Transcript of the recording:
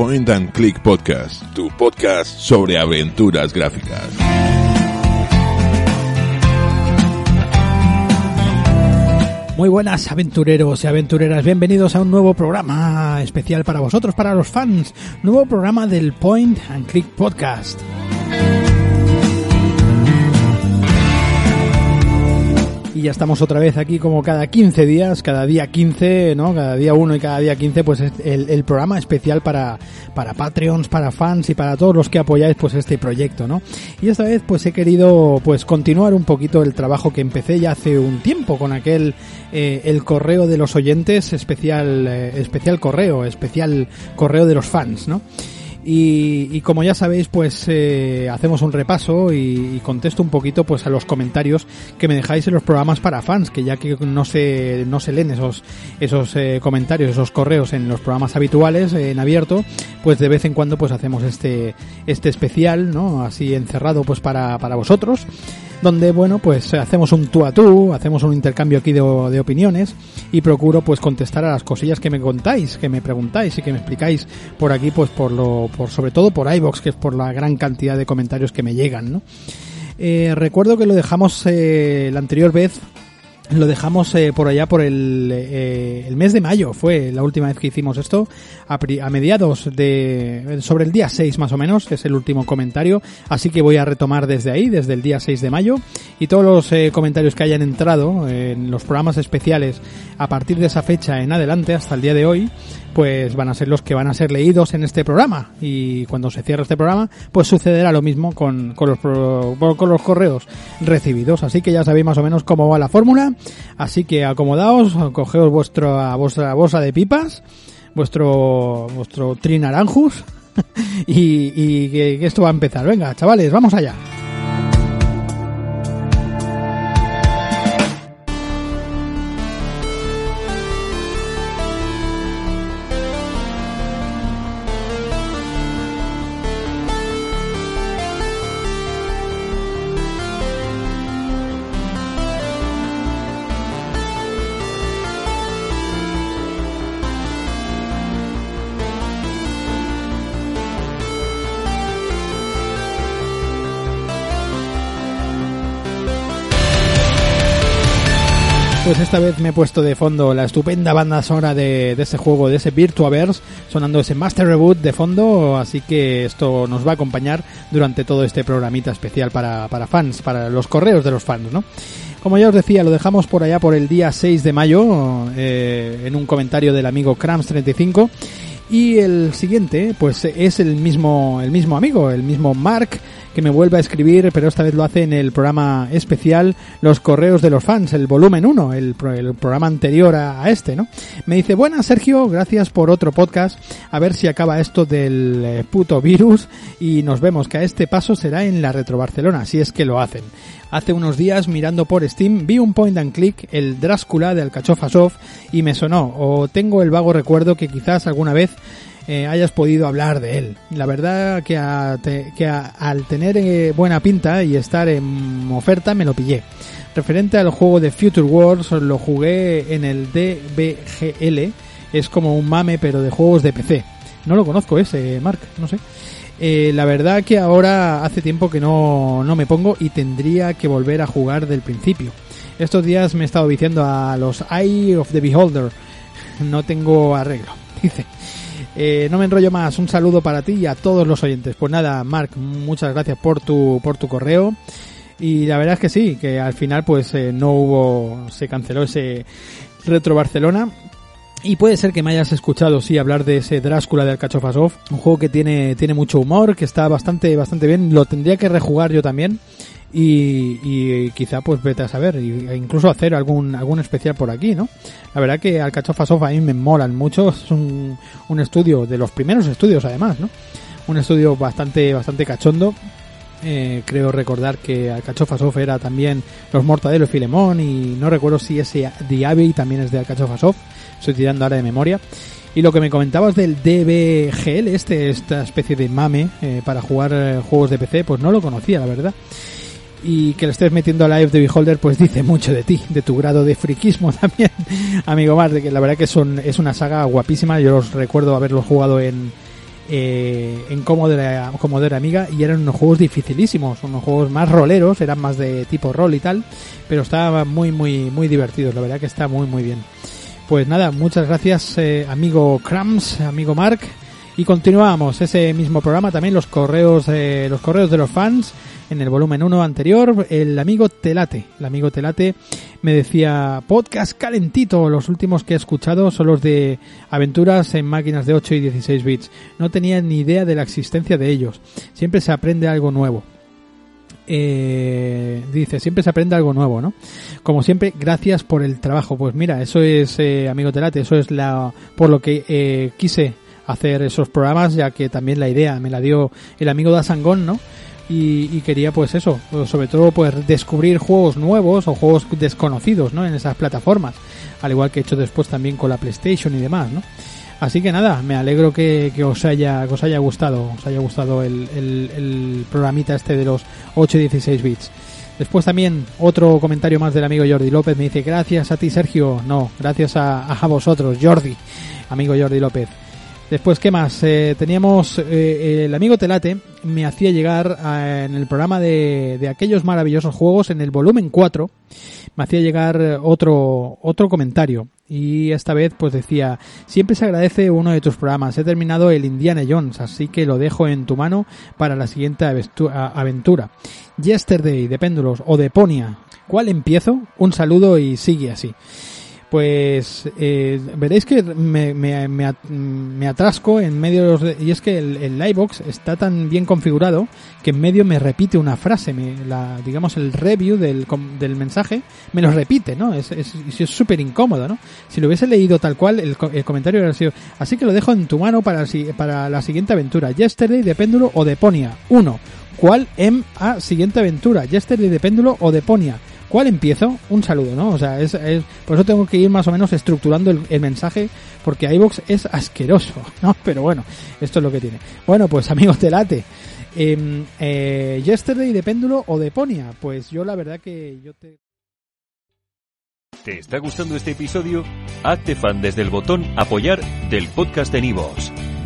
Point and Click Podcast, tu podcast sobre aventuras gráficas. Muy buenas aventureros y aventureras, bienvenidos a un nuevo programa especial para vosotros, para los fans, nuevo programa del Point and Click Podcast. Y ya estamos otra vez aquí como cada 15 días, cada día 15, ¿no? Cada día 1 y cada día 15, pues es el, el, programa especial para, para Patreons, para fans y para todos los que apoyáis pues este proyecto, ¿no? Y esta vez pues he querido pues continuar un poquito el trabajo que empecé ya hace un tiempo con aquel eh, el correo de los oyentes, especial, eh, especial correo, especial correo de los fans, ¿no? Y, y, como ya sabéis, pues eh, hacemos un repaso y, contesto un poquito pues a los comentarios que me dejáis en los programas para fans, que ya que no se, no se leen esos, esos eh, comentarios, esos correos en los programas habituales, eh, en abierto, pues de vez en cuando pues hacemos este, este especial, ¿no? Así encerrado pues para, para vosotros donde bueno pues hacemos un tú a tú, hacemos un intercambio aquí de, de, opiniones y procuro pues contestar a las cosillas que me contáis, que me preguntáis y que me explicáis por aquí pues por lo, por sobre todo por iBox que es por la gran cantidad de comentarios que me llegan, ¿no? Eh, recuerdo que lo dejamos eh, la anterior vez lo dejamos eh, por allá por el, eh, el mes de mayo, fue la última vez que hicimos esto, a, mediados de, sobre el día 6 más o menos, que es el último comentario, así que voy a retomar desde ahí, desde el día 6 de mayo, y todos los eh, comentarios que hayan entrado en los programas especiales a partir de esa fecha en adelante, hasta el día de hoy, pues van a ser los que van a ser leídos en este programa. Y cuando se cierre este programa pues sucederá lo mismo con, con, los, con los correos recibidos. Así que ya sabéis más o menos cómo va la fórmula. Así que acomodaos cogeos vuestra vuestra bolsa de pipas vuestro vuestro trinaranjus y, y que, que esto va a empezar. Venga chavales vamos allá pues esta vez me he puesto de fondo la estupenda banda sonora de, de ese juego, de ese Virtuaverse, sonando ese Master Reboot de fondo, así que esto nos va a acompañar durante todo este programita especial para, para fans, para los correos de los fans, ¿no? Como ya os decía, lo dejamos por allá por el día 6 de mayo, eh, en un comentario del amigo Krams35. Y el siguiente, pues es el mismo, el mismo amigo, el mismo Mark, que me vuelve a escribir, pero esta vez lo hace en el programa especial Los Correos de los Fans, el volumen 1, el, el programa anterior a, a, este, ¿no? Me dice, buenas Sergio, gracias por otro podcast, a ver si acaba esto del eh, puto virus y nos vemos que a este paso será en la Retro Barcelona, si es que lo hacen. Hace unos días, mirando por Steam, vi un point and click, el Drácula de Alcachofa Soft, y me sonó, o tengo el vago recuerdo que quizás alguna vez eh, hayas podido hablar de él. La verdad que, a, que a, al tener eh, buena pinta y estar en oferta me lo pillé. Referente al juego de Future Wars, lo jugué en el DBGL, es como un mame pero de juegos de PC. No lo conozco ese, Mark, no sé. Eh, la verdad que ahora hace tiempo que no, no me pongo y tendría que volver a jugar del principio. Estos días me he estado diciendo a los Eye of the Beholder. No tengo arreglo, dice. Eh, no me enrollo más, un saludo para ti y a todos los oyentes. Pues nada, Mark, muchas gracias por tu, por tu correo. Y la verdad es que sí, que al final pues eh, no hubo, se canceló ese Retro Barcelona. Y puede ser que me hayas escuchado, sí, hablar de ese Drácula de Alcachofasov, un juego que tiene, tiene mucho humor, que está bastante, bastante bien, lo tendría que rejugar yo también. Y, y quizá pues vete a saber, e incluso hacer algún, algún especial por aquí, ¿no? La verdad que Alcachofasov a mí me molan mucho, es un, un estudio, de los primeros estudios además, ¿no? Un estudio bastante, bastante cachondo, eh, creo recordar que Alcachofasov era también los Mortadelo y Filemón y no recuerdo si ese Diaby también es de Alcachofasov estoy tirando ahora de memoria. Y lo que me comentabas del DBGL, este, esta especie de mame eh, para jugar eh, juegos de PC, pues no lo conocía, la verdad. Y que le estés metiendo a Live de Beholder, pues dice mucho de ti, de tu grado de friquismo también, amigo Mar, de que la verdad que son, es una saga guapísima. Yo os recuerdo haberlo jugado en, eh, en Commodore, Commodore Amiga y eran unos juegos dificilísimos, unos juegos más roleros, eran más de tipo rol y tal, pero estaban muy, muy, muy divertidos, la verdad que está muy, muy bien. Pues nada, muchas gracias eh, amigo Krams, amigo Mark, y continuamos ese mismo programa también los correos, eh, los correos de los fans en el volumen 1 anterior, el amigo Telate. El amigo Telate me decía, podcast calentito, los últimos que he escuchado son los de aventuras en máquinas de 8 y 16 bits. No tenía ni idea de la existencia de ellos. Siempre se aprende algo nuevo. Eh, dice, siempre se aprende algo nuevo, ¿no? Como siempre, gracias por el trabajo. Pues mira, eso es, eh, amigo Telate, eso es la, por lo que eh, quise hacer esos programas, ya que también la idea me la dio el amigo Dasangón, ¿no? Y, quería pues eso, sobre todo pues descubrir juegos nuevos o juegos desconocidos, ¿no? En esas plataformas, al igual que he hecho después también con la PlayStation y demás, ¿no? Así que nada, me alegro que, os haya os haya gustado, os haya gustado el, el, programita este de los 8 y 16 bits. Después también otro comentario más del amigo Jordi López me dice gracias a ti Sergio, no, gracias a, a vosotros Jordi, amigo Jordi López. Después, ¿qué más? Eh, teníamos eh, el amigo Telate me hacía llegar en el programa de, de, aquellos maravillosos juegos en el volumen 4 me hacía llegar otro otro comentario. Y esta vez pues decía siempre se agradece uno de tus programas. He terminado el Indiana Jones así que lo dejo en tu mano para la siguiente aventura. Yesterday de péndulos o de Ponia ¿cuál empiezo? un saludo y sigue así pues eh, veréis que me, me, me, atrasco en medio de los... y es que el, el Livebox está tan bien configurado que en medio me repite una frase, me, la, digamos el review del, del mensaje me lo repite, ¿no? Es es súper incómodo, ¿no? Si lo hubiese leído tal cual, el, el comentario hubiera sido... Así que lo dejo en tu mano para, para la siguiente aventura. Yesterday de péndulo o de Ponia. Uno. ¿Cuál em a siguiente aventura? Yesterday de péndulo o de Ponia. ¿Cuál empiezo? Un saludo, ¿no? O sea, es, por eso tengo que ir más o menos estructurando el, mensaje, porque iBox es asqueroso, ¿no? Pero bueno, esto es lo que tiene. Bueno, pues amigos de late, eh, eh, Yesterday de péndulo o de Ponia, pues yo la verdad que yo te... ¿Te está gustando este episodio? Hazte fan desde el botón apoyar del podcast de Nivos.